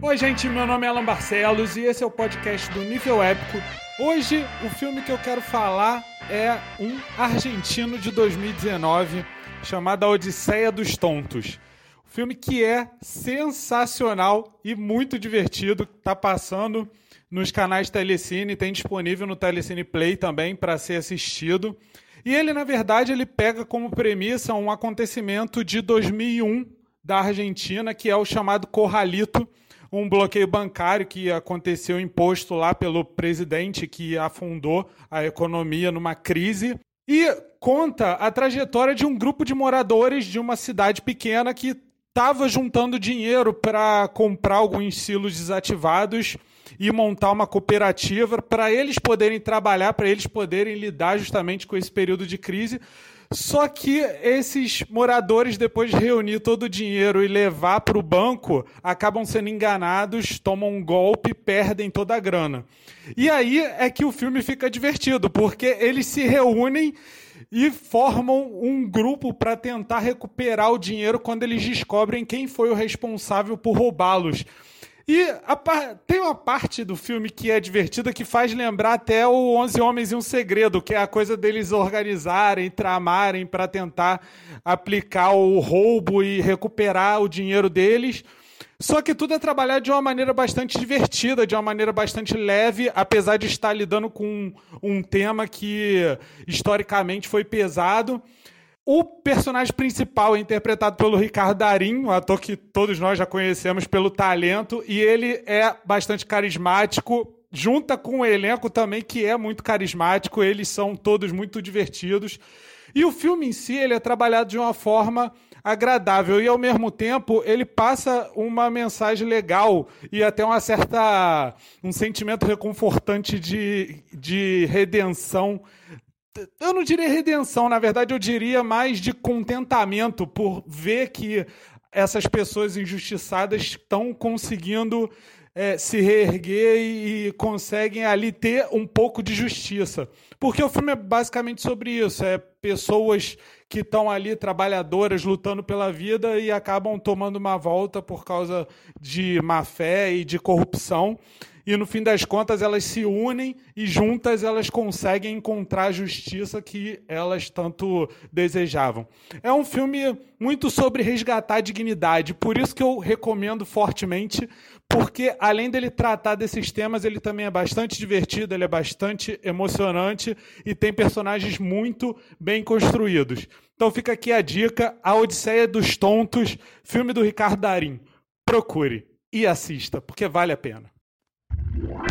Oi, gente, meu nome é Alan Barcelos e esse é o podcast do Nível Épico. Hoje, o filme que eu quero falar é um argentino de 2019 chamado A Odisseia dos Tontos. Um filme que é sensacional e muito divertido, tá passando nos canais Telecine, tem disponível no Telecine Play também para ser assistido. E ele, na verdade, ele pega como premissa um acontecimento de 2001 da Argentina, que é o chamado Corralito, um bloqueio bancário que aconteceu imposto lá pelo presidente que afundou a economia numa crise. E conta a trajetória de um grupo de moradores de uma cidade pequena que estava juntando dinheiro para comprar alguns silos desativados e montar uma cooperativa para eles poderem trabalhar, para eles poderem lidar justamente com esse período de crise. Só que esses moradores, depois de reunir todo o dinheiro e levar para o banco, acabam sendo enganados, tomam um golpe, perdem toda a grana. E aí é que o filme fica divertido, porque eles se reúnem e formam um grupo para tentar recuperar o dinheiro quando eles descobrem quem foi o responsável por roubá-los. E a, tem uma parte do filme que é divertida que faz lembrar até o Onze Homens e um Segredo, que é a coisa deles organizarem, tramarem para tentar aplicar o roubo e recuperar o dinheiro deles. Só que tudo é trabalhado de uma maneira bastante divertida, de uma maneira bastante leve, apesar de estar lidando com um tema que historicamente foi pesado. O personagem principal é interpretado pelo Ricardo Darim, um ator que todos nós já conhecemos pelo talento, e ele é bastante carismático, junta com o elenco também que é muito carismático, eles são todos muito divertidos. E o filme em si, ele é trabalhado de uma forma agradável e ao mesmo tempo ele passa uma mensagem legal e até uma certa um sentimento reconfortante de, de redenção eu não diria redenção, na verdade eu diria mais de contentamento por ver que essas pessoas injustiçadas estão conseguindo é, se reerguer e, e, conseguem ali ter um pouco de justiça. Porque o filme é basicamente sobre isso: é pessoas que estão ali, trabalhadoras, lutando pela vida e acabam tomando uma volta por causa de má fé e de corrupção e no fim das contas elas se unem e juntas elas conseguem encontrar a justiça que elas tanto desejavam. É um filme muito sobre resgatar a dignidade, por isso que eu recomendo fortemente, porque além dele tratar desses temas, ele também é bastante divertido, ele é bastante emocionante e tem personagens muito bem construídos. Então fica aqui a dica: A Odisseia dos Tontos, filme do Ricardo Darim. Procure e assista, porque vale a pena. Yeah.